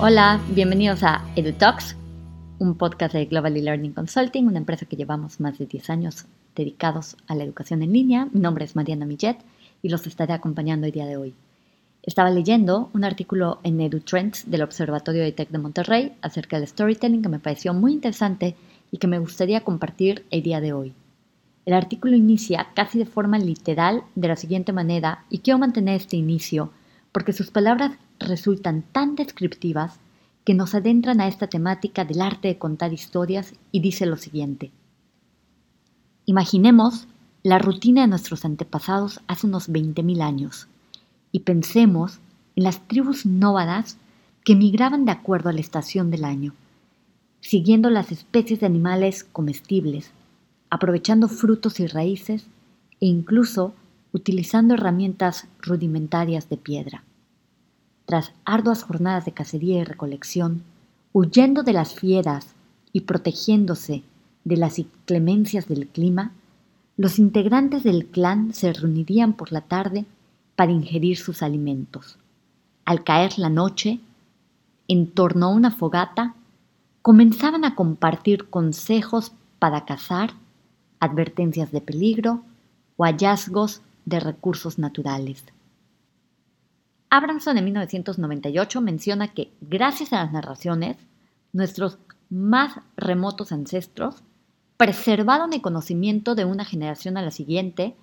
Hola, bienvenidos a EduTalks, un podcast de Global Learning Consulting, una empresa que llevamos más de 10 años dedicados a la educación en línea. Mi nombre es Mariana Millet y los estaré acompañando el día de hoy. Estaba leyendo un artículo en EduTrends del Observatorio de Tech de Monterrey acerca del storytelling que me pareció muy interesante y que me gustaría compartir el día de hoy. El artículo inicia casi de forma literal de la siguiente manera y quiero mantener este inicio porque sus palabras resultan tan descriptivas que nos adentran a esta temática del arte de contar historias y dice lo siguiente. Imaginemos la rutina de nuestros antepasados hace unos 20.000 años y pensemos en las tribus nómadas que migraban de acuerdo a la estación del año, siguiendo las especies de animales comestibles, aprovechando frutos y raíces e incluso utilizando herramientas rudimentarias de piedra tras arduas jornadas de cacería y recolección, huyendo de las fieras y protegiéndose de las inclemencias del clima, los integrantes del clan se reunirían por la tarde para ingerir sus alimentos. Al caer la noche, en torno a una fogata, comenzaban a compartir consejos para cazar, advertencias de peligro o hallazgos de recursos naturales. Abramson en 1998 menciona que gracias a las narraciones, nuestros más remotos ancestros preservaron el conocimiento de una generación a la siguiente,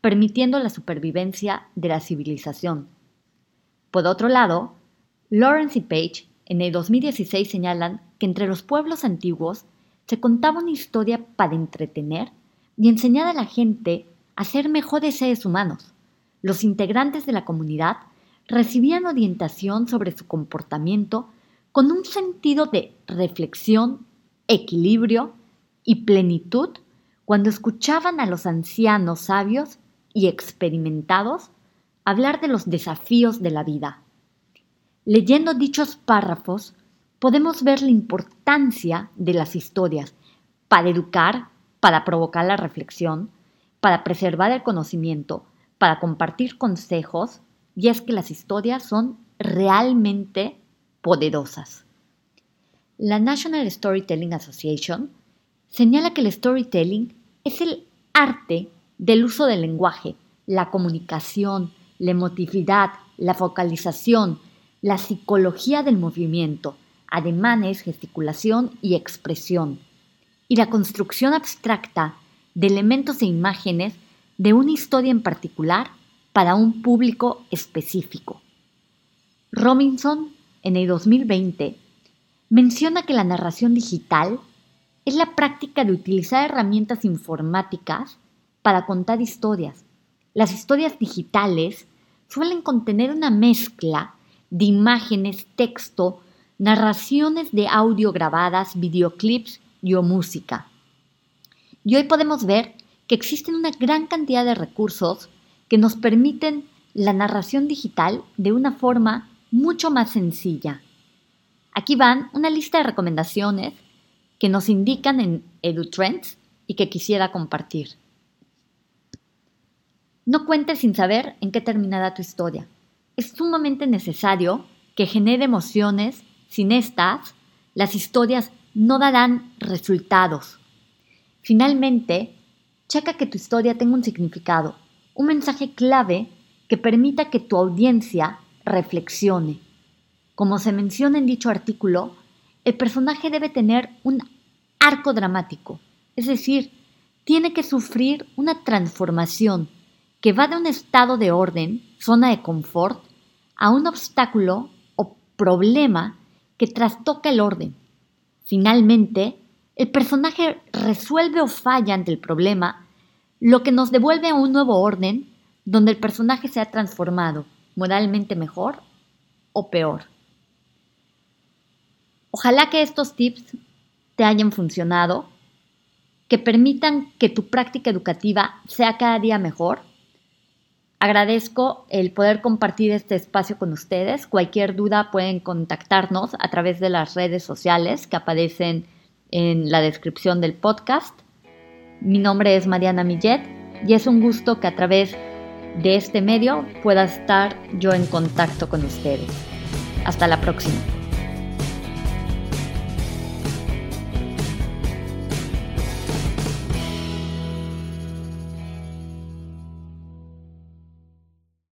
permitiendo la supervivencia de la civilización. Por otro lado, Lawrence y Page en el 2016 señalan que entre los pueblos antiguos se contaba una historia para entretener y enseñar a la gente a ser mejores seres humanos. Los integrantes de la comunidad recibían orientación sobre su comportamiento con un sentido de reflexión, equilibrio y plenitud cuando escuchaban a los ancianos sabios y experimentados hablar de los desafíos de la vida. Leyendo dichos párrafos, podemos ver la importancia de las historias para educar, para provocar la reflexión, para preservar el conocimiento, para compartir consejos y es que las historias son realmente poderosas. La National Storytelling Association señala que el storytelling es el arte del uso del lenguaje, la comunicación, la emotividad, la focalización, la psicología del movimiento, ademanes, gesticulación y expresión, y la construcción abstracta de elementos e imágenes de una historia en particular para un público específico. Robinson, en el 2020, menciona que la narración digital es la práctica de utilizar herramientas informáticas para contar historias. Las historias digitales suelen contener una mezcla de imágenes, texto, narraciones de audio grabadas, videoclips y hoy podemos ver que existen una gran cantidad de recursos que nos permiten la narración digital de una forma mucho más sencilla. Aquí van una lista de recomendaciones que nos indican en EduTrends y que quisiera compartir. No cuentes sin saber en qué terminará tu historia. Es sumamente necesario que genere emociones. Sin estas, las historias no darán resultados. Finalmente, checa que tu historia tenga un significado un mensaje clave que permita que tu audiencia reflexione. Como se menciona en dicho artículo, el personaje debe tener un arco dramático, es decir, tiene que sufrir una transformación que va de un estado de orden, zona de confort, a un obstáculo o problema que trastoca el orden. Finalmente, el personaje resuelve o falla ante el problema lo que nos devuelve a un nuevo orden donde el personaje se ha transformado moralmente mejor o peor. Ojalá que estos tips te hayan funcionado, que permitan que tu práctica educativa sea cada día mejor. Agradezco el poder compartir este espacio con ustedes. Cualquier duda pueden contactarnos a través de las redes sociales que aparecen en la descripción del podcast. Mi nombre es Mariana Millet y es un gusto que a través de este medio pueda estar yo en contacto con ustedes. Hasta la próxima.